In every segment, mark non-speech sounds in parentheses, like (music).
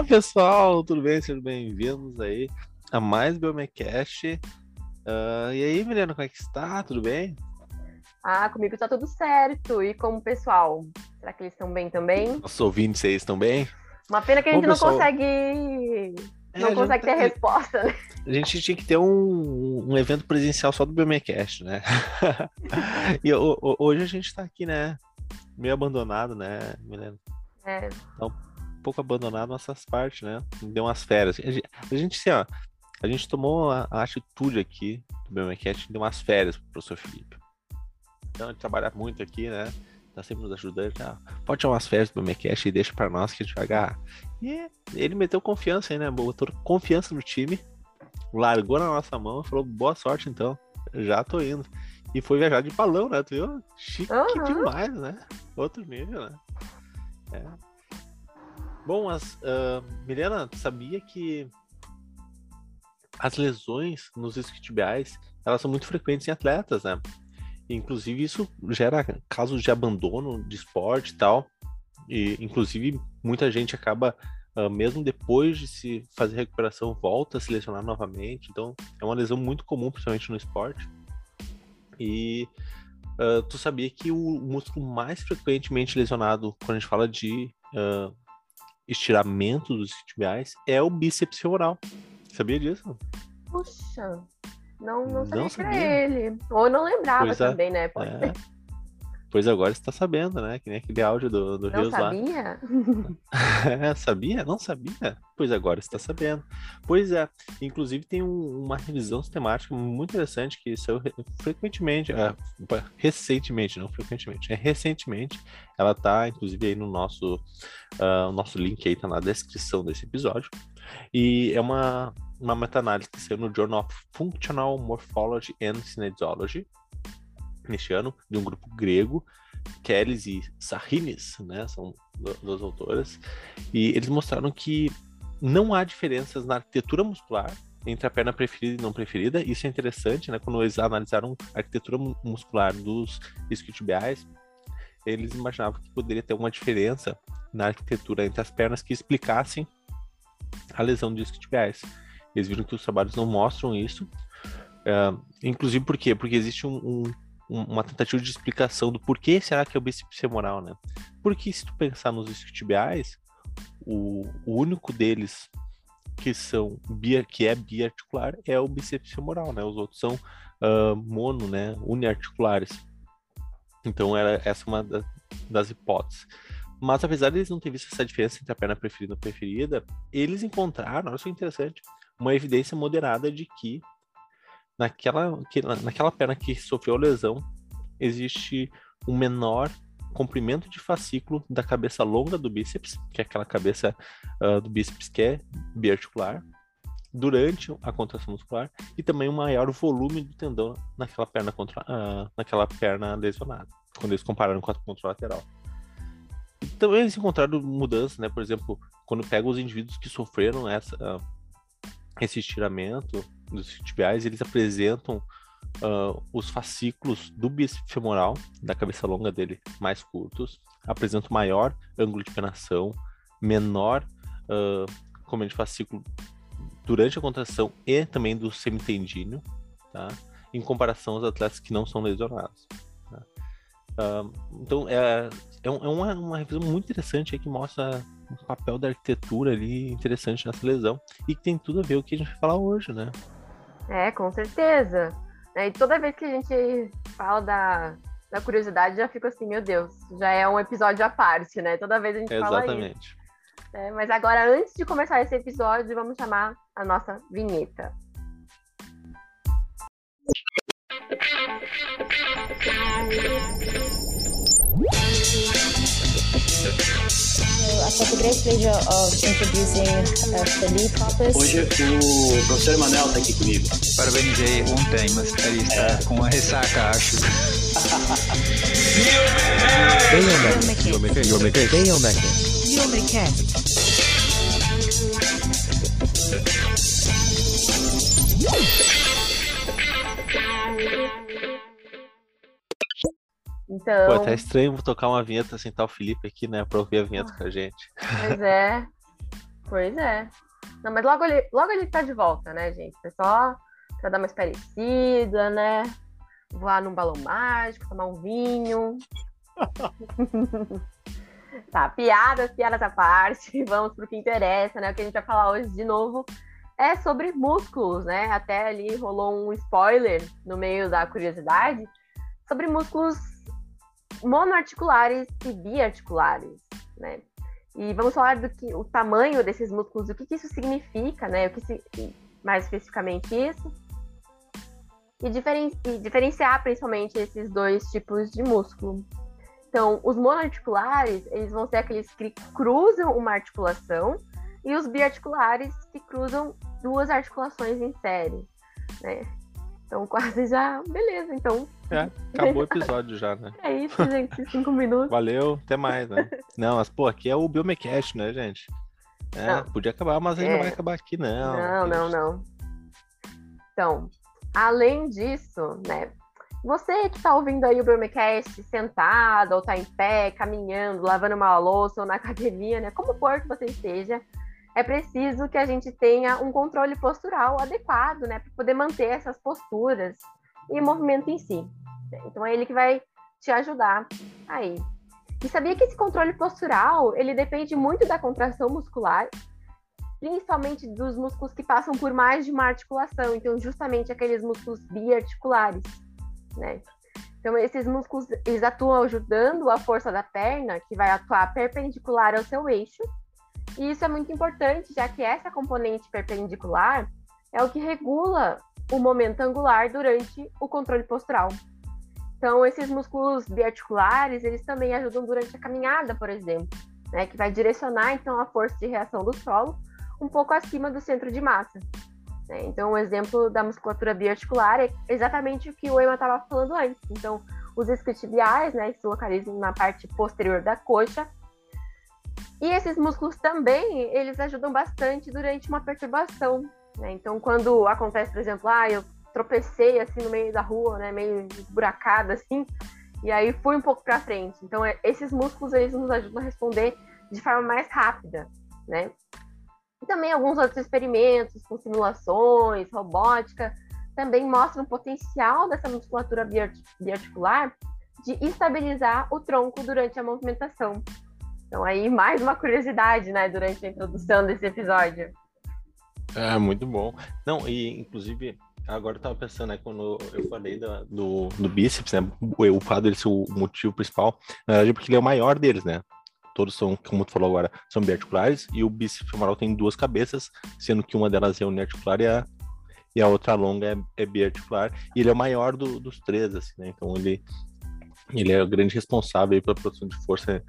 Fala pessoal, tudo bem? Sejam bem-vindos aí a mais Biomecast. Uh, e aí, Milena, como é que está? Tudo bem? Ah, comigo tá tudo certo. E como pessoal? Será que eles estão bem também? Os ouvintes aí estão bem? Uma pena que a gente Bom, não pessoal... consegue. Não é, consegue ter tá... resposta, né? A gente tinha que ter um, um evento presencial só do Biomecast, né? (laughs) e hoje a gente tá aqui, né? Meio abandonado, né, Milena? É. Então, pouco abandonado nossas partes, né? Deu umas férias. A gente, a gente assim, ó, a gente tomou a, a atitude aqui do Biomecast, deu umas férias pro professor Felipe. Então, ele trabalha muito aqui, né? Tá sempre nos ajudando. Tá? Pode tirar umas férias do Biomecast e deixa para nós que a gente vai agarrar. E ele meteu confiança aí, né? Botou confiança no time, largou na nossa mão e falou: boa sorte então, já tô indo. E foi viajar de balão, né? Tu viu? Chique uhum. demais, né? Outro nível, né? É. Bom, as, uh, Milena, sabia que as lesões nos isquiotibiais elas são muito frequentes em atletas, né? Inclusive isso gera casos de abandono de esporte e tal. E inclusive muita gente acaba uh, mesmo depois de se fazer recuperação volta a se lesionar novamente. Então é uma lesão muito comum, principalmente no esporte. E uh, tu sabia que o músculo mais frequentemente lesionado quando a gente fala de uh, estiramento dos isquiotibiais é o bíceps femoral. Sabia disso? Puxa, não, não sabia, não sabia. ele. Ou não lembrava pois é. também, né? Pode é. ser. Pois agora você tá sabendo, né? Que nem aquele áudio do, do Rios lá. (laughs) É, sabia? Não sabia? Pois agora você tá sabendo. Pois é. Inclusive tem um, uma revisão sistemática muito interessante que saiu frequentemente, uh, recentemente, não frequentemente, é recentemente. Ela tá, inclusive, aí no nosso, uh, nosso link aí, tá na descrição desse episódio. E é uma, uma meta-análise que saiu no Journal of Functional Morphology and Kinesiology, neste ano, de um grupo grego, Kelis e Sarrinis, né, são duas autoras, e eles mostraram que não há diferenças na arquitetura muscular entre a perna preferida e não preferida. Isso é interessante, né? Quando eles analisaram a arquitetura muscular dos isquiotibiais, eles imaginavam que poderia ter uma diferença na arquitetura entre as pernas que explicassem a lesão dos isquiotibiais. Eles viram que os trabalhos não mostram isso. Uh, inclusive por quê? Porque existe um, um uma tentativa de explicação do porquê será que é o bíceps femoral, né? Porque se tu pensar nos isquiotibiais, o, o único deles que são bia, que é biarticular é o bíceps femoral, né? Os outros são uh, mono, né? Uniarticulares. Então era essa uma das, das hipóteses. Mas apesar de eles não terem visto essa diferença entre a perna preferida e a preferida, eles encontraram, olha só interessante, uma evidência moderada de que naquela, que, naquela perna que sofreu lesão, existe um menor comprimento de fascículo da cabeça longa do bíceps, que é aquela cabeça uh, do bíceps que é biarticular, durante a contração muscular, e também um maior volume do tendão naquela perna, contra, uh, naquela perna lesionada, quando eles compararam com a contralateral. também eles encontraram mudanças, né? Por exemplo, quando pega os indivíduos que sofreram essa, uh, esse estiramento, dos tibiais, eles apresentam uh, os fascículos do bíceps femoral, da cabeça longa dele, mais curtos, apresentam maior ângulo de penação, menor uh, de fascículo durante a contração e também do semitendíneo, tá? em comparação aos atletas que não são lesionados. Tá? Uh, então, é, é, uma, uma revisão muito interessante que mostra o papel da arquitetura ali interessante nessa lesão e que tem tudo a ver com o que a gente vai falar hoje, né? É, com certeza. É, e toda vez que a gente fala da, da curiosidade, já fico assim, meu Deus, já é um episódio à parte, né? Toda vez a gente Exatamente. fala isso. É, mas agora, antes de começar esse episódio, vamos chamar a nossa vinheta. I great pleasure of introducing uh, Felipe. Hoje o professor Emanuel está aqui comigo. Parabenizei ontem, mas ele está é. com uma ressaca, acho. Biomecast. Biomecast. Então... Pô, é até estranho tocar uma vinheta sem estar o Felipe aqui, né? Pra ouvir a vinheta com a gente. Pois é. Pois é. Não, mas logo ele, logo ele tá de volta, né, gente? É só pra dar mais parecida, né? Voar num balão mágico, tomar um vinho. (laughs) tá, piadas, piadas à parte. (laughs) Vamos pro que interessa, né? O que a gente vai falar hoje de novo é sobre músculos, né? Até ali rolou um spoiler no meio da curiosidade sobre músculos monoarticulares e biarticulares, né? E vamos falar do que o tamanho desses músculos, o que, que isso significa, né? O que se, mais especificamente isso. E, diferen, e diferenciar principalmente esses dois tipos de músculo. Então, os monoarticulares, eles vão ser aqueles que cruzam uma articulação e os biarticulares que cruzam duas articulações em série, né? Então, (laughs) quase já. Beleza, então. É, acabou o episódio já, né? É isso, gente. Cinco minutos. Valeu, até mais, né? Não, mas, pô, aqui é o Biomecast, né, gente? É, Não. podia acabar, mas ainda É. não vai acabar aqui, não. Não, não, não. Então, além disso, né? Você que está ouvindo aí o Biomecast sentado, ou tá em pé, caminhando, lavando uma louça ou na (laughs) academia, né? Como for que você esteja, é preciso que a gente tenha um controle postural adequado, né? Para poder manter essas posturas e movimento em si. Então é ele que vai te ajudar aí. E sabia que esse controle postural, ele depende muito da contração muscular principalmente dos músculos que passam por mais de uma articulação, então justamente aqueles músculos biarticulares, né? Então esses músculos eles atuam ajudando a força da perna, que vai atuar perpendicular ao seu eixo, e isso é muito importante, já que essa componente perpendicular é o que regula o momento angular durante o controle postural. Então esses músculos biarticulares, eles também ajudam durante a caminhada, por exemplo, né, que vai direcionar então a força de reação do solo um pouco acima do centro de massa. né? Então, o exemplo da musculatura biarticular é exatamente o que o Emma estava falando antes. Então, os isquiotibiais, né, se localizam na parte posterior da coxa. E esses músculos também, eles ajudam bastante durante uma perturbação. né? Então, quando acontece, por exemplo, ah, eu tropecei assim no meio da rua, né, meio esburacada assim, e aí fui um pouco para frente. Então, é- esses músculos eles nos ajudam a responder de forma mais rápida, né? E também alguns outros experimentos com simulações, robótica, também mostram o potencial dessa musculatura biart- biarticular de estabilizar o tronco durante a movimentação. Então aí mais uma curiosidade, né, durante a introdução desse episódio. É, muito bom. Não, e inclusive, agora eu tava pensando, né, quando eu falei da- do, do bíceps, né, o, fato dele ser o motivo principal, na verdade, é porque ele é o maior deles, né? Todos são, como tu falou agora, são biarticulares, e o bíceps femoral tem duas cabeças, sendo que uma delas é uniarticular e a, e a outra longa é, é biarticular, e ele é o maior do- dos três, assim, né? Então ele, ele é o grande responsável aí pela produção de força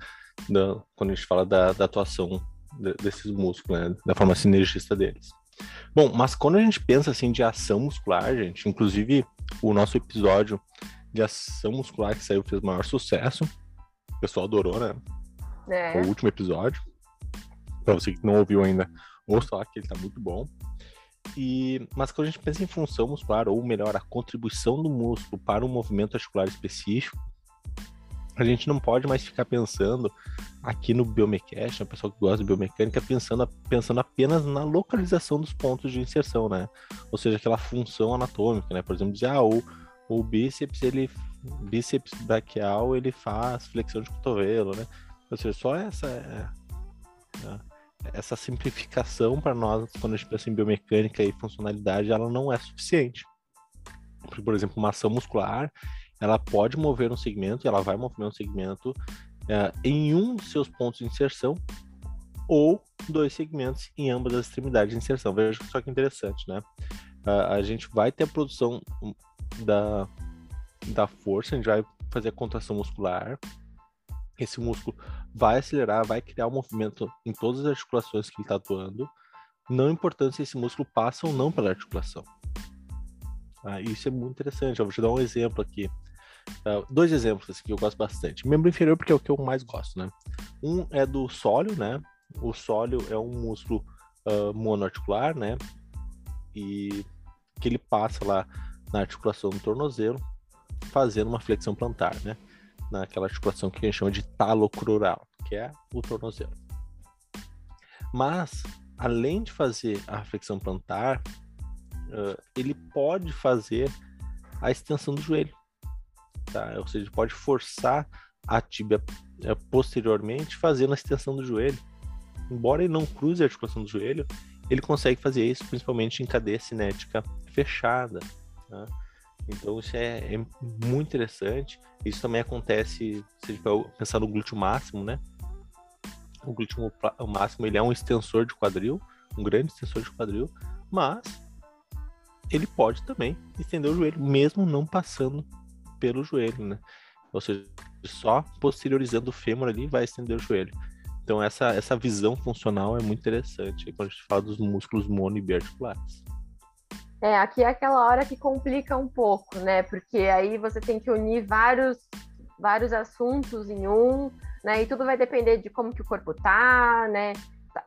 da- quando a gente fala da, da atuação de- desses músculos, né? Da forma sinergista deles. Bom, mas quando a gente pensa assim de ação muscular, gente, inclusive o nosso episódio de ação muscular que saiu fez maior sucesso. O pessoal adorou, né? né? O último episódio. Pra você que não ouviu ainda, ouça lá que ele tá muito bom. E, mas quando a gente pensa em função muscular, ou melhor, a contribuição do músculo para um movimento articular específico, a gente não pode mais ficar pensando aqui no biomecast, a pessoa que gosta de biomecânica, pensando, pensando apenas na localização dos pontos de inserção, né? Ou seja, aquela função anatômica, né? Por exemplo, dizer, ah, o, o bíceps, ele, bíceps braquial, ele faz flexão de cotovelo, né? Ou seja, só essa, é, é, essa simplificação para nós, quando a gente pensa em biomecânica e funcionalidade, ela não é suficiente. Porque, por exemplo, uma ação muscular, ela pode mover um segmento, e ela vai mover um segmento é, em um dos seus pontos de inserção ou dois segmentos em ambas as extremidades de inserção. Veja só que interessante, né? A, a gente vai ter a produção da, da força, a gente vai fazer a contração muscular, esse músculo vai acelerar, vai criar um movimento em todas as articulações que ele está atuando, não importando se esse músculo passa ou não pela articulação. Ah, isso é muito interessante. Eu vou te dar um exemplo aqui. Uh, dois exemplos assim, que eu gosto bastante. Membro inferior, porque é o que eu mais gosto, né? Um é do sólio, né? O sólio é um músculo uh, monoarticular, né? E que ele passa lá na articulação do tornozelo, fazendo uma flexão plantar, né? Naquela articulação que a gente chama de talocrural, que é o tornozelo. Mas além de fazer a flexão plantar, uh, ele pode fazer a extensão do joelho. Tá? Ou seja, pode forçar a tíbia uh, posteriormente fazendo a extensão do joelho. Embora ele não cruze a articulação do joelho, ele consegue fazer isso principalmente em cadeia cinética fechada. Tá? Então isso é, é, muito interessante. Isso também acontece, se a pensar no glúteo máximo, né? O glúteo máximo ele é um extensor de quadril, um grande extensor de quadril, mas ele pode também estender o joelho, mesmo não passando pelo joelho, né? Ou seja, só posteriorizando o fêmur ali vai estender o joelho. Então essa, essa visão funcional é muito interessante quando a gente fala dos músculos mono e biarticulares. É, aqui é aquela hora que complica um pouco, né? Porque aí você tem que unir vários, vários assuntos em um, né? E tudo vai depender de como que o corpo tá, né?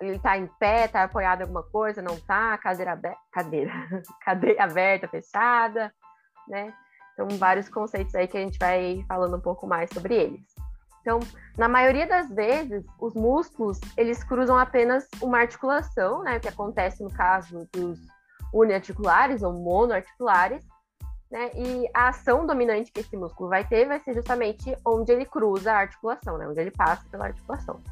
Ele tá em pé, tá apoiado em alguma coisa, não tá, cadeira aberta, cadeira, (laughs) cadeira aberta, fechada, né? Então, vários conceitos aí que a gente vai falando um pouco mais sobre eles. Então, na maioria das vezes, os músculos, eles cruzam apenas uma articulação, né? Que acontece no caso dos uniarticulares ou monoarticulares, né? E a ação dominante que esse músculo vai ter vai ser justamente onde ele cruza a articulação, né? Onde ele passa pela articulação.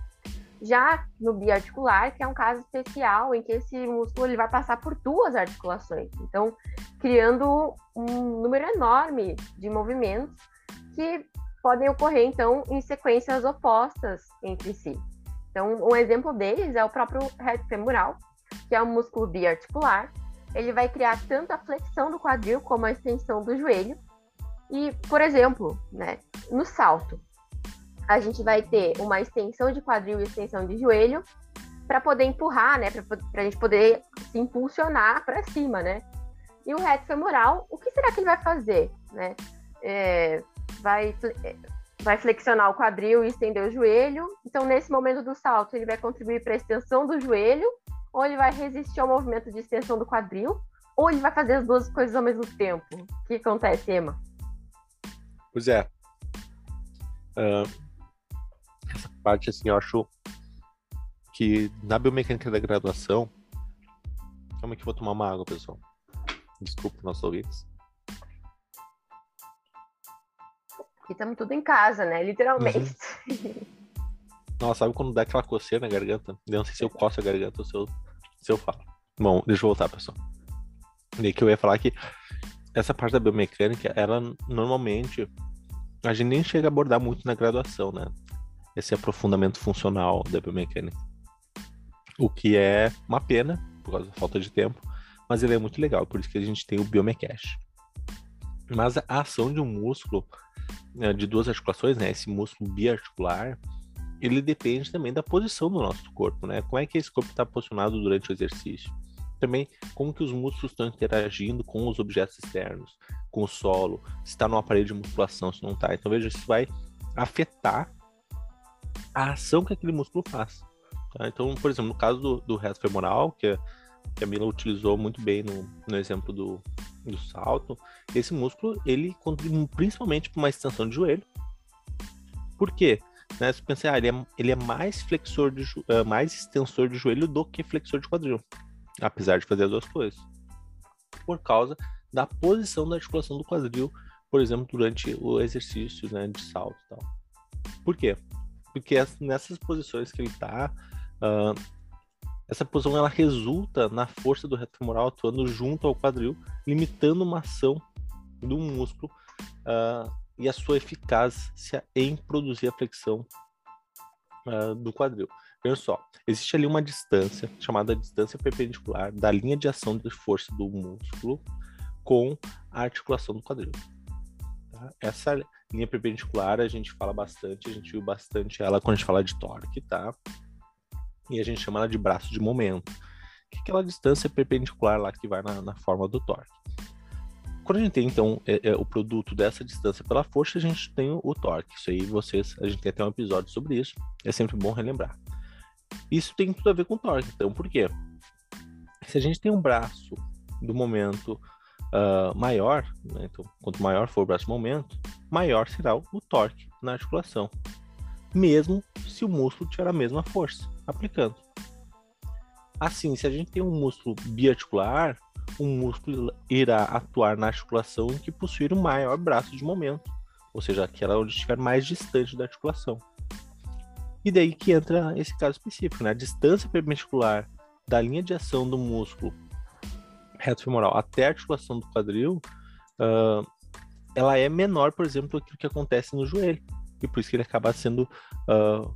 Já no biarticular, que é um caso especial em que esse músculo ele vai passar por duas articulações, então criando um número enorme de movimentos que podem ocorrer então em sequências opostas entre si. Então, um exemplo deles é o próprio reto femoral, que é um músculo biarticular, ele vai criar tanto a flexão do quadril como a extensão do joelho. E, por exemplo, né, no salto, a gente vai ter uma extensão de quadril e extensão de joelho para poder empurrar, né, para a gente poder se impulsionar para cima, né? E o reto femoral, o que será que ele vai fazer, né? É, vai vai flexionar o quadril e estender o joelho. Então, nesse momento do salto, ele vai contribuir para a extensão do joelho ou ele vai resistir ao movimento de extensão do quadril, ou ele vai fazer as duas coisas ao mesmo tempo. O que acontece, Emma? Pois é. Uh, parte, assim, eu acho que na biomecânica da graduação. Calma que eu vou tomar uma água, pessoal. Desculpa, nossos ouvintes. Aqui estamos tudo em casa, né? Literalmente. Uhum. Nossa, sabe quando dá aquela coceira na garganta? Eu não sei se eu coço a garganta ou se eu, se eu falo. Bom, deixa eu voltar, pessoal. E que eu ia falar que essa parte da biomecânica, ela normalmente a gente nem chega a abordar muito na graduação, né? Esse aprofundamento funcional da biomecânica. O que é uma pena, por causa da falta de tempo, mas ele é muito legal, por isso que a gente tem o Biomecash. Mas a ação de um músculo, né, de duas articulações, né? Esse músculo biarticular, ele depende também da posição do nosso corpo, né? Como é que esse corpo está posicionado durante o exercício? Também como que os músculos estão interagindo com os objetos externos, com o solo, se está no aparelho de musculação, se não está. Então veja, isso vai afetar a ação que aquele músculo faz. Tá? Então, por exemplo, no caso do, do reto femoral, que, que a Mila utilizou muito bem no, no exemplo do, do salto, esse músculo ele contribui principalmente para uma extensão de joelho. Por quê? Né? Você pensa, ah, ele é, ele é mais flexor de uh, mais extensor de joelho do que flexor de quadril, apesar de fazer as duas coisas. Por causa da posição da articulação do quadril, por exemplo, durante o exercício né, de salto tal. Por quê? Porque nessas posições que ele está, uh, essa posição ela resulta na força do reto femoral atuando junto ao quadril, limitando uma ação do músculo uh, e a sua eficácia em produzir a flexão uh, do quadril. Veja só, existe ali uma distância chamada distância perpendicular da linha de ação de força do músculo com a articulação do quadril. Essa linha perpendicular a gente fala bastante, a gente viu bastante ela quando a gente fala de torque, tá? E a gente chama ela de braço de momento, que é aquela distância perpendicular lá que vai na, na forma do torque. Quando a gente tem, então, é, é, o produto dessa distância pela força, a gente tem o, o, torque. Isso aí, vocês, a gente tem até um episódio sobre isso. É sempre bom relembrar. Isso tem tudo a ver com torque. Então, por quê? Se a gente tem um braço do momento uh, maior, né? então, quanto maior for o braço momento, maior será o, o torque na articulação. Mesmo se o músculo tiver a mesma força aplicando. Assim, se a gente tem um músculo biarticular, o músculo irá atuar na articulação em que possuir o maior braço de momento, ou seja, aquela onde estiver mais distante da articulação. E daí que entra esse caso específico, né? A distância perpendicular da linha de ação do músculo reto femoral até a articulação do quadril, uh, ela é menor, por exemplo, do que acontece no joelho. E por isso que ele acaba sendo uh,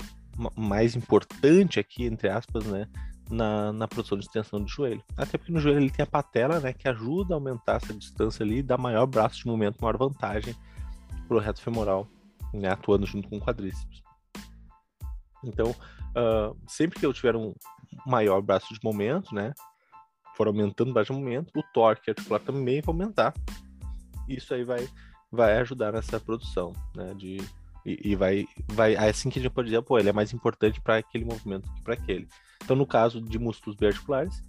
mais importante aqui, entre aspas, né? Na, na produção de extensão do joelho. Até porque no joelho ele tem a patela, né? Que ajuda a aumentar essa distância ali e dá maior braço de movimento, maior vantagem para o reto femoral, né? Atuando junto com o quadríceps. Então, uh, sempre que eu tiver um maior braço de momento, né? For aumentando de momento, o torque articular também vai aumentar. Isso aí vai, vai ajudar nessa produção, né? De, e, e vai, vai. Assim que a gente pode dizer, pô, ele é mais importante para aquele movimento que para aquele. Então, no caso de músculos biarticulares,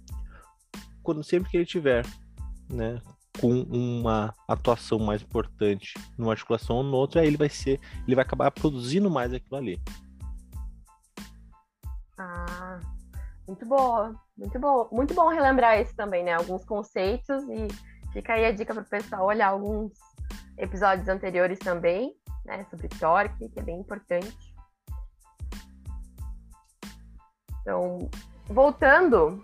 quando sempre que ele tiver, né, com uma atuação mais importante numa articulação ou noutra, aí ele vai ser, ele vai acabar produzindo mais aquilo ali. Ah, muito boa, muito boa. Muito bom relembrar isso também, né? Alguns conceitos e fica aí a dica para o pessoal olhar alguns episódios anteriores também, né? Sobre torque, que é bem importante. Então, voltando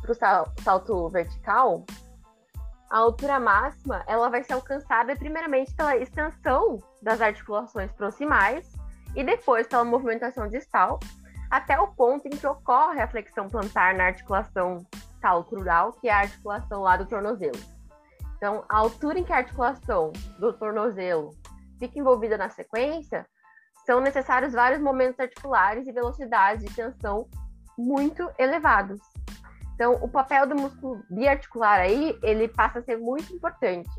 para o salto vertical, a altura máxima ela vai ser alcançada primeiramente pela extensão das articulações proximais e depois pela movimentação distal, até o ponto em que ocorre a flexão plantar na articulação tal-crural, que é a articulação lá do tornozelo. Então, a altura em que a articulação do tornozelo fica envolvida na sequência, são necessários vários momentos articulares e velocidades de tensão muito elevados. Então, o papel do músculo biarticular aí, ele passa a ser muito importante.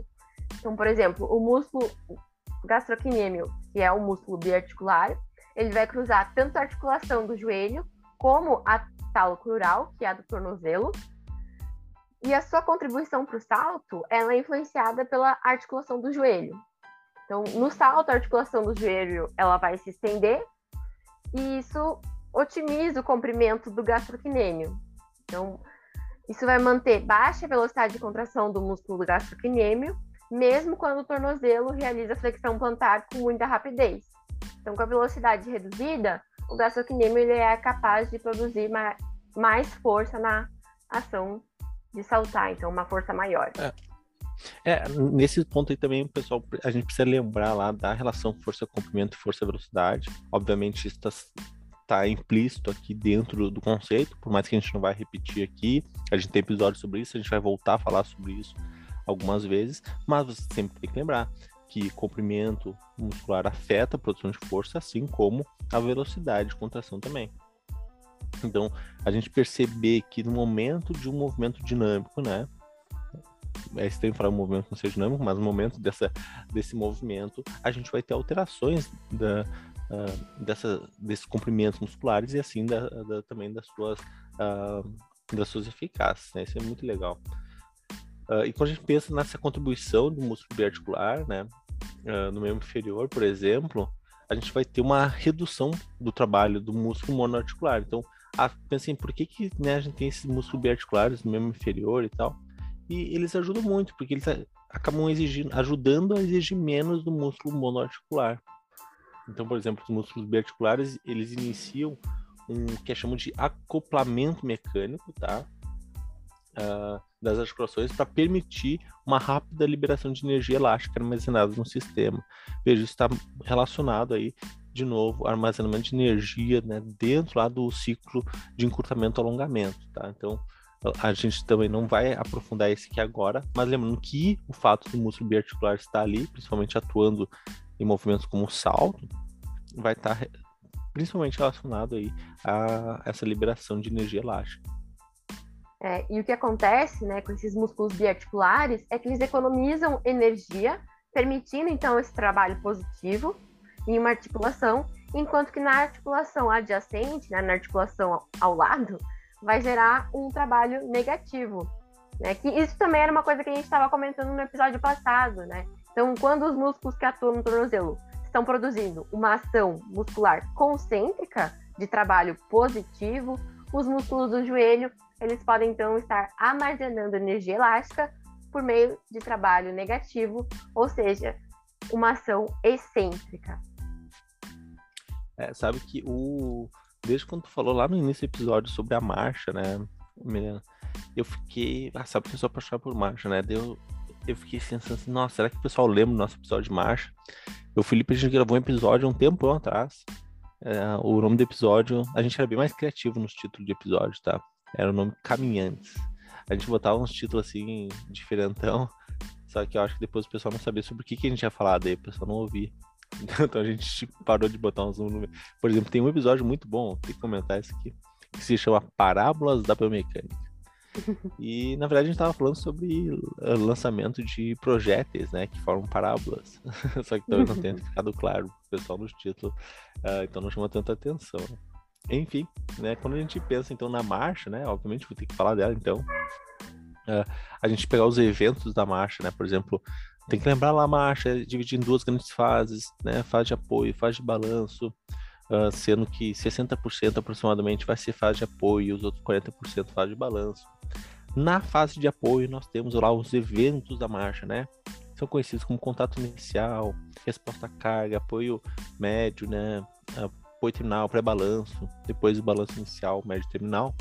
Então, por exemplo, o músculo gastrocnêmio, que é o músculo biarticular, ele vai cruzar tanto a articulação do joelho como a talocrural, que é a do tornozelo. E a sua contribuição para o salto, ela é influenciada pela articulação do joelho. Então, no salto, a articulação do joelho, ela vai se estender e isso otimiza o comprimento do gastrocnêmio. Então, isso vai manter baixa velocidade de contração do músculo gastrocnêmio, mesmo quando o tornozelo realiza flexão plantar com muita rapidez. Então, com a velocidade reduzida, o gastrocnêmio ele é capaz de produzir ma mais força na ação de saltar, então uma força maior. É. É, nesse ponto aí também, pessoal, a gente precisa lembrar lá da relação força-comprimento e força-velocidade. Obviamente, isso está tá implícito aqui dentro do conceito, por mais que a gente não vai repetir aqui. A gente tem episódio sobre isso, a gente vai voltar a falar sobre isso algumas vezes, mas você sempre tem que lembrar que comprimento muscular afeta a produção de força, assim como a velocidade de contração também. Então, a gente perceber que no momento de um movimento dinâmico, né? É estranho falar um movimento não seja dinâmico, mas no momento dessa, desse movimento, a gente vai ter alterações da, uh, dessa, desses comprimentos musculares e assim da, da, também das suas, uh, das suas eficácias. Né? Isso é muito legal. Uh, e quando a gente pensa nessa contribuição do músculo biarticular, né, uh, no membro inferior, por exemplo, a gente vai ter uma redução do trabalho do músculo monoarticular. Então, a, pensem, por que, que né, a gente tem esses músculos biarticulares no membro inferior e tal? E eles ajudam muito, porque eles acabam exigindo, ajudando a exigir menos do músculo monoarticular. Então, por exemplo, os músculos biarticulares, eles iniciam um que é chamado de acoplamento mecânico, tá? Uh, das articulações para permitir uma rápida liberação de energia elástica armazenada no sistema. Veja, isso está relacionado aí, de novo, armazenamento de energia né, dentro lá do ciclo de encurtamento alongamento. Tá? Então, a gente também não vai aprofundar esse aqui agora, mas lembrando que o fato do músculo biarticular estar ali, principalmente atuando em movimentos como o salto, vai estar principalmente relacionado aí a essa liberação de energia elástica. É, e o que acontece né, com esses músculos biarticulares é que eles economizam energia, permitindo então esse trabalho positivo em uma articulação, enquanto que na articulação adjacente, né, na articulação ao lado, vai gerar um trabalho negativo. Né? Que isso também era uma coisa que a gente estava comentando no episódio passado, né? Então, quando os músculos que atuam no tornozelo estão produzindo uma ação muscular concêntrica de trabalho positivo, os músculos do joelho eles podem então estar armazenando energia elástica por meio de trabalho negativo, ou seja, uma ação excêntrica. É, sabe que o. Desde quando tu falou lá no início do episódio sobre a marcha, né, Milena? Eu fiquei. Ah, sabe que eu sou apaixonado por marcha, né? Deu, eu fiquei pensando assim, nossa, será que o pessoal lembra do nosso episódio de marcha? O Felipe, a gente gravou um episódio um tempo atrás. É, o nome do episódio, a gente era bem mais criativo nos títulos de episódio, tá? Era o nome Caminhantes. A gente botava uns títulos assim, diferentão. Só que eu acho que depois o pessoal não sabia sobre o que, que a gente ia falar, daí o pessoal não ouvia. (laughs) Então a gente parou de botar uns números. Por exemplo, tem um episódio muito bom, tem que comentar isso aqui, que se chama Parábolas da Biomecânica. (laughs) E na verdade a gente estava falando sobre lançamento de projéteis, né, que formam parábolas. (laughs) Só que talvez não tenha ficado claro pro pessoal nos títulos, uh, então não chama tanta atenção. Enfim, né, quando a gente pensa então na marcha, né, obviamente vou ter que falar dela então. Uh, a gente pegar os eventos da marcha, né, por exemplo, tem que lembrar lá a marcha é dividida em duas grandes fases, né, fase de apoio, fase de balanço. Uh, sendo que 60% aproximadamente vai ser fase de apoio e os outros 40% fase de balanço. Na fase de apoio, nós temos lá os eventos da marcha, né? São conhecidos como contato inicial, resposta à carga, apoio médio, né? Apoio terminal, pré-balanço, depois o balanço inicial, médio terminal.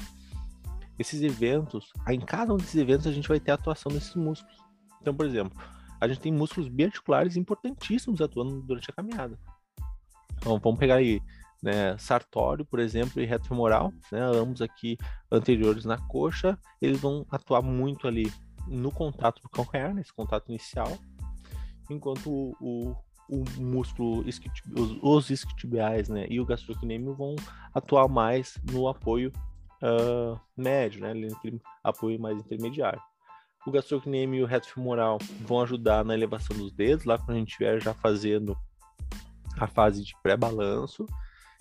Esses eventos, em cada um desses eventos a gente vai ter a atuação desses músculos. Então, por exemplo, a gente tem músculos biarticulares importantíssimos atuando durante a caminhada. Então, vamos pegar aí né, sartório, por exemplo, e reto femoral, né, ambos aqui anteriores na coxa, eles vão atuar muito ali no contato do calcanhar, nesse contato inicial, enquanto o, o, o músculo, os, isquiotibiais né, e o gastrocnêmio vão atuar mais no apoio uh, médio, né, apoio mais intermediário. O gastrocnêmio e o reto femoral vão ajudar na elevação dos dedos, lá quando a gente estiver já fazendo a fase de pré-balanço,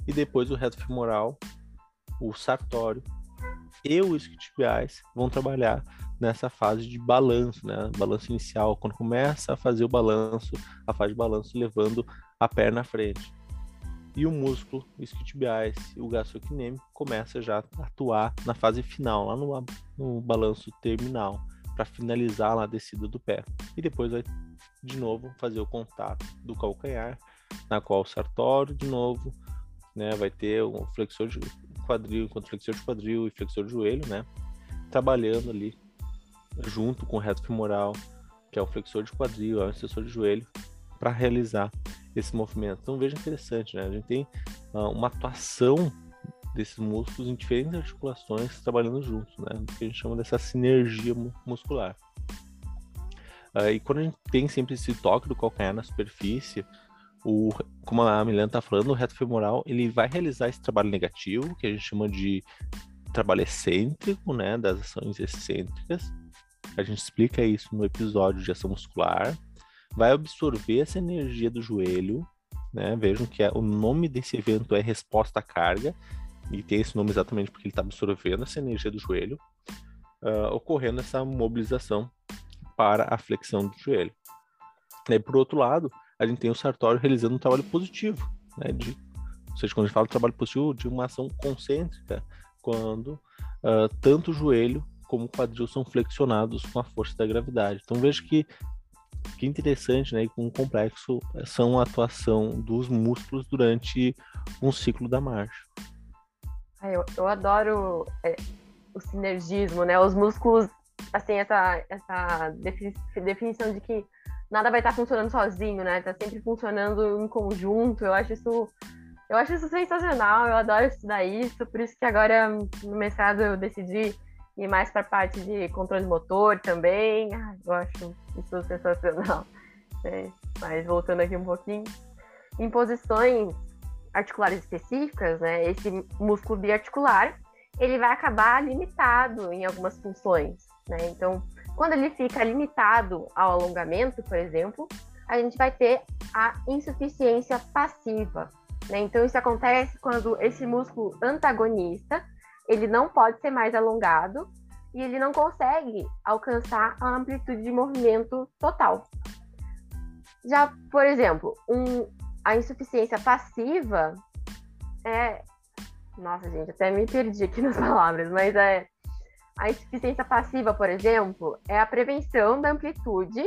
e depois o reto femoral, o sartório e o isquiotibiais vão trabalhar nessa fase de balanço, né? Balanço inicial, quando começa a fazer o balanço, a fase de balanço levando a perna à frente. E o músculo isquiotibiais e o gastrocnêmico começa já a atuar na fase final, lá no, no balanço terminal, para finalizar lá a descida do pé. E depois vai de novo fazer o contato do calcanhar, na qual o sartório de novo né? Vai ter um flexor de quadril, enquanto flexor de quadril e flexor de joelho, né? Trabalhando ali junto com o reto femoral, que é o flexor de quadril, é o extensor de joelho, para realizar esse movimento. Então veja interessante, né? A gente tem uh, uma atuação desses músculos em diferentes articulações trabalhando juntos, né? Que a gente chama dessa sinergia muscular. Uh, e quando a gente tem sempre esse toque do calcanhar na superfície, o, como a Milena está falando, o reto femoral ele vai realizar esse trabalho negativo, que a gente chama de trabalho excêntrico, né, das ações excêntricas. A gente explica isso no episódio de ação muscular. Vai absorver essa energia do joelho, né? Vejam que é, o nome desse evento é resposta à carga, e tem esse nome exatamente porque ele está absorvendo essa energia do joelho, uh, ocorrendo essa mobilização para a flexão do joelho. E por outro lado, a gente tem o Sartório realizando um trabalho positivo, né? De, ou seja, quando a gente fala de trabalho positivo, de uma ação concêntrica, quando uh, tanto o joelho como o quadril são flexionados com a força da gravidade. Então veja que que interessante, né, e com complexo são a atuação dos músculos durante um ciclo da marcha. Eu, eu adoro é, o sinergismo, né? Os músculos, assim, essa, essa definição de que nada vai estar funcionando sozinho, né? Tá sempre funcionando em conjunto. Eu acho isso eu acho isso sensacional, eu adoro estudar isso, por isso que agora no mestrado eu decidi ir mais para a parte de controle motor também. Eu acho isso sensacional. (laughs) É, mas voltando aqui um pouquinho, em posições articulares específicas, né, esse músculo biarticular, ele vai acabar limitado em algumas funções, né? Então, quando ele fica limitado ao alongamento, por exemplo, a gente vai ter a insuficiência passiva. Né? Então, isso acontece quando esse músculo antagonista ele não pode ser mais alongado e ele não consegue alcançar a amplitude de movimento total. Já, por exemplo, um, a insuficiência passiva é. Nossa, gente, até me perdi aqui nas (laughs) palavras, mas é A insuficiência passiva, por exemplo, é a prevenção da amplitude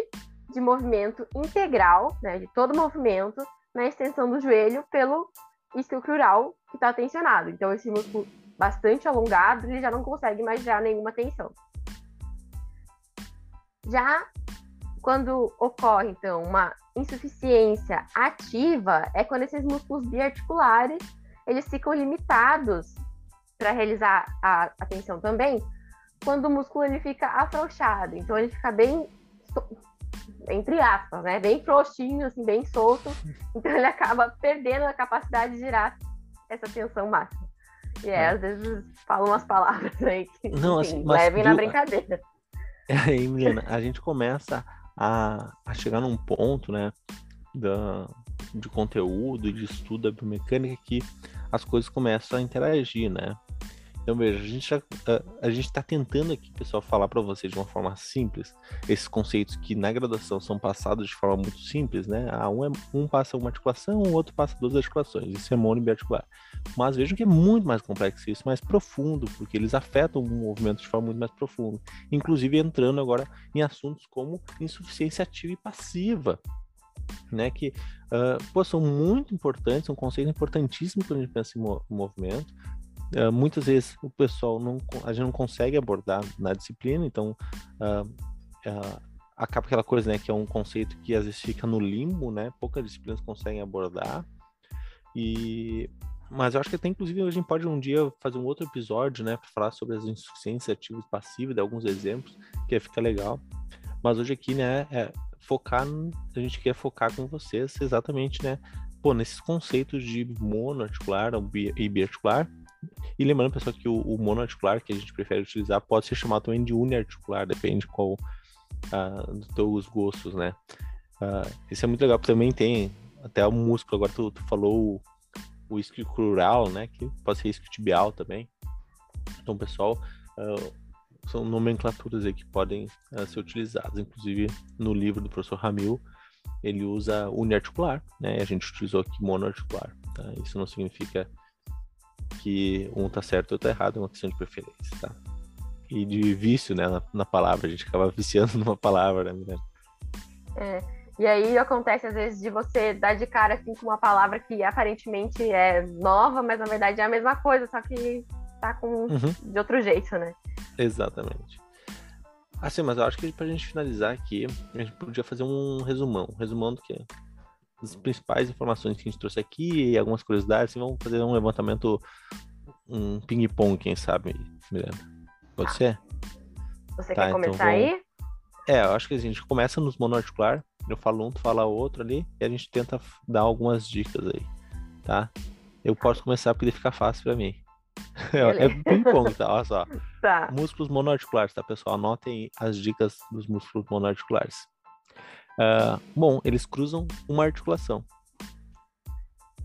de movimento integral, né, de todo movimento, na extensão do joelho pelo isquio crural que está tensionado. Então, esse músculo bastante alongado, ele já não consegue mais gerar nenhuma tensão. Já quando ocorre, então, uma insuficiência ativa, é quando esses músculos biarticulares eles ficam limitados para realizar a, a tensão também, quando o músculo ele fica afrouxado. Então, ele fica bem entre aspas, né? Bem frouxinho, assim, bem solto. Então ele acaba perdendo a capacidade de gerar essa tensão máxima. E é, é. às vezes falam umas palavras aí que Não, enfim, assim, levem na brincadeira. É, (laughs) aí, Milena, a gente começa a, a chegar num ponto, né, da, de conteúdo, de estudo da biomecânica que as coisas começam a interagir, né? Então, veja, a gente, já, a, a gente está tentando aqui, pessoal, falar para vocês de uma forma simples esses conceitos que na graduação são passados de forma muito simples, né? Ah, um, é, um passa uma articulação, o outro passa duas articulações. Isso é monobiarticular. Mas vejam que é muito mais complexo isso, mais profundo, porque eles afetam o movimento de forma muito mais profunda. Inclusive entrando agora em assuntos como insuficiência ativa e passiva, né, que uh, pô, são muito importantes, são conceitos importantíssimos quando a gente pensa em movimento, Uh, muitas vezes o pessoal não, a gente não consegue abordar na disciplina, então uh, uh, acaba aquela coisa, né, que é um conceito que às vezes fica no limbo, né, poucas disciplinas conseguem abordar, e mas eu acho que até inclusive a gente pode um dia fazer um outro episódio, né, para falar sobre as insuficiências ativas e passivas, dar alguns exemplos, que fica legal. Mas hoje aqui, né, é focar, a gente quer focar com vocês exatamente, né, pô, nesses conceitos de monoarticular e biarticular, e lembrando, pessoal, que o, o monoarticular que a gente prefere utilizar pode ser chamado também de uniarticular, depende qual uh, dos teus gostos, né? Uh, isso é muito legal, porque também tem até o músculo, agora tu, tu falou o, o isquio crural, né? Que pode ser isquio tibial também. Então, pessoal, uh, são nomenclaturas aí que podem ser utilizadas. Inclusive, no livro do professor Ramil, ele usa uniarticular, né? A gente utilizou aqui monoarticular. Tá? Isso não significa que um tá certo e outro tá errado, é uma questão de preferência, tá? E de vício, né, na, na palavra, a gente acaba viciando (laughs) numa palavra, né, É, e aí acontece às vezes de você dar de cara assim com uma palavra que aparentemente é nova, mas na verdade é a mesma coisa, só que tá com uhum. de outro jeito, né? Exatamente. Assim, mas eu acho que pra gente finalizar aqui, a gente podia fazer um resumão. Um resumão do que? As principais informações que a gente trouxe aqui e algumas curiosidades. Assim, vamos fazer um levantamento, um ping-pong, quem sabe, Miranda. Pode tá. ser? Você tá, quer então começar então, aí? É, eu acho que a gente começa nos monoarticular. Eu falo um, tu fala outro ali, e a gente tenta dar algumas dicas aí, tá? Eu posso começar porque fica fácil para mim. (laughs) É, é ping-pong, tá? Olha só. (laughs) Tá. Músculos monoarticulares, tá, pessoal? Anotem as dicas dos músculos monoarticulares. Uh, bom, eles cruzam uma articulação.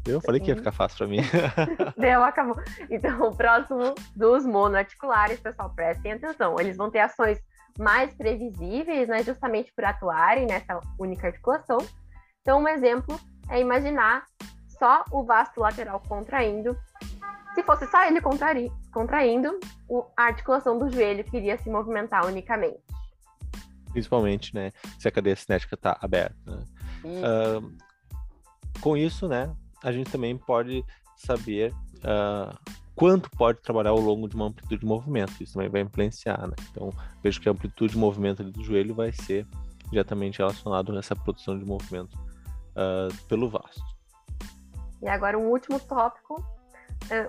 Eu falei que ia ficar fácil para mim. (laughs) Deu, acabou. Então, o próximo dos monoarticulares, pessoal, prestem atenção. Eles vão ter ações mais previsíveis, né, justamente por atuarem nessa única articulação. Então, um exemplo é imaginar só o vasto lateral contraindo. Se fosse só ele contraindo, a articulação do joelho queria se movimentar unicamente principalmente, né, se a cadeia cinética está aberta. Né? Uh, com isso, né, a gente também pode saber uh, quanto pode trabalhar ao longo de uma amplitude de movimento. Isso também vai influenciar, né? Então, vejo que a amplitude de movimento do joelho vai ser diretamente relacionado a essa produção de movimento uh, pelo vasto. E agora um último tópico.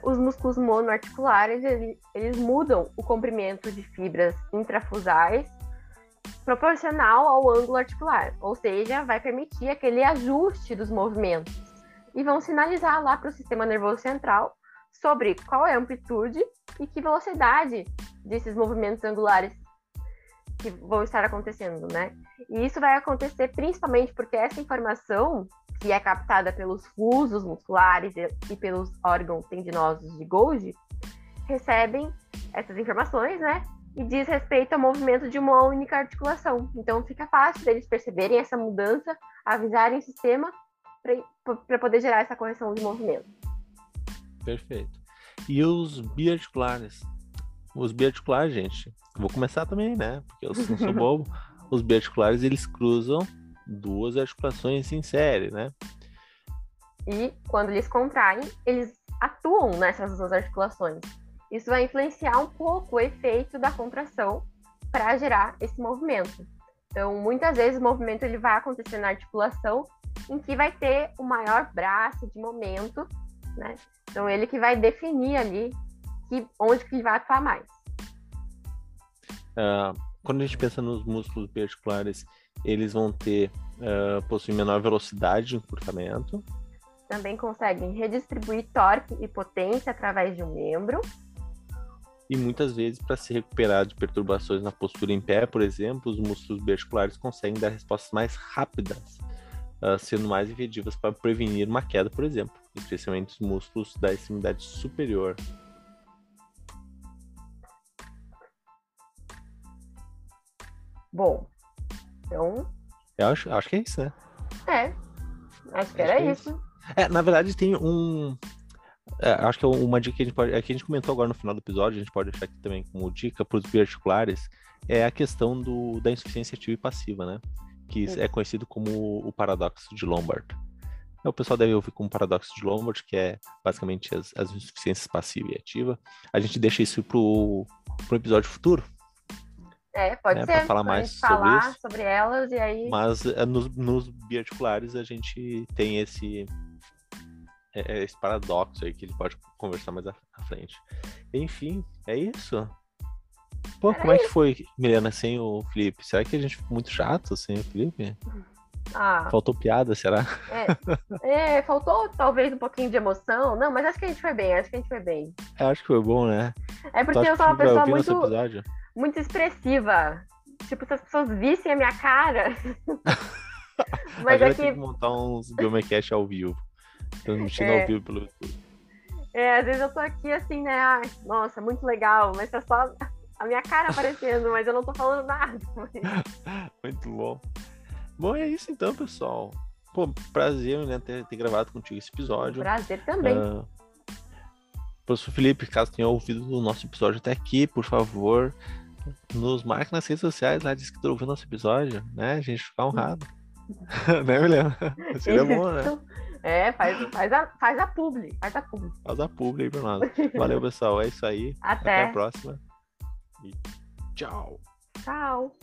os músculos monoarticulares, eles, eles mudam o comprimento de fibras intrafusais proporcional ao ângulo articular, ou seja, vai permitir aquele ajuste dos movimentos e vão sinalizar lá para o sistema nervoso central sobre qual é a amplitude e que velocidade desses movimentos angulares que vão estar acontecendo, né? E isso vai acontecer principalmente porque essa informação, que é captada pelos fusos musculares e pelos órgãos tendinosos de Golgi, recebem essas informações, né? E diz respeito ao movimento de uma única articulação. Então fica fácil deles perceberem essa mudança, avisarem o sistema para poder gerar essa correção de movimento. Perfeito. E os biarticulares? Os biarticulares, gente, vou começar também, né? Porque eu não sou (laughs) bobo. Os biarticulares, eles cruzam duas articulações em série, né? E quando eles contraem, eles atuam nessas duas articulações. Isso vai influenciar um pouco o efeito da contração para gerar esse movimento. Então, muitas vezes o movimento ele vai acontecer na articulação em que vai ter o maior braço de momento, né? Então, ele que vai definir ali que, onde que ele vai atuar mais. Uh, quando a gente pensa nos músculos biarticulares, eles vão ter, uh, possuem menor velocidade de encurtamento. Também conseguem redistribuir torque e potência através de um membro. E muitas vezes, para se recuperar de perturbações na postura em pé, por exemplo, os músculos biarticulares conseguem dar respostas mais rápidas, uh, sendo mais efetivas para prevenir uma queda, por exemplo, especialmente os músculos da extremidade superior. Bom, então. Eu acho, acho que é isso, né? É. Acho que acho era que é isso. isso. É, na verdade, tem um. É, acho que é uma dica que a gente pode. É que a gente comentou agora no final do episódio, a gente pode deixar aqui também como dica para os biarticulares, é a questão do, da insuficiência ativa e passiva, né? Que é conhecido como o paradoxo de Lombard. É, o pessoal deve ouvir como paradoxo de Lombard, que é basicamente as, as insuficiências passiva e ativa. A gente deixa isso para o episódio futuro, é, pode né, ser. Para falar mais sobre falar isso. sobre elas e aí. Mas é, nos, nos biarticulares a gente tem esse é, é, esse paradoxo aí que ele pode conversar mais à, à frente. Enfim, é isso. Pô, como é que foi, Milena, sem o Felipe? Será que a gente ficou muito chato sem o Felipe? Ah, Faltou piada, será? é, é, faltou talvez um pouquinho de emoção. Não, mas acho que a gente foi bem, acho que a gente foi bem. Eu acho que foi bom, né? É porque eu sou uma pessoa muito, muito expressiva. Tipo, se as pessoas vissem a minha cara. (laughs) mas aqui... tem que montar uns Biomecast ao vivo. Transmitindo é. ao vivo pelo YouTube. É, às vezes eu tô aqui assim, né? Ai, nossa, muito legal, mas tá só a minha cara aparecendo, mas eu não tô falando nada. (laughs) muito bom. Bom, é isso então, pessoal. Pô, prazer, né, ter, ter gravado contigo esse episódio. Prazer também. Uh, professor Felipe, caso tenha ouvido o nosso episódio até aqui, por favor, nos marque nas redes sociais lá, diz que ouviu nosso episódio, né? A gente fica honrado. (laughs) né, Milena? (laughs) Seria bom, né? É, faz, faz, a, faz a publi, faz a publi. Faz a publi aí pra nós. Valeu, pessoal. É isso aí. Até, Até a próxima. E tchau. Tchau.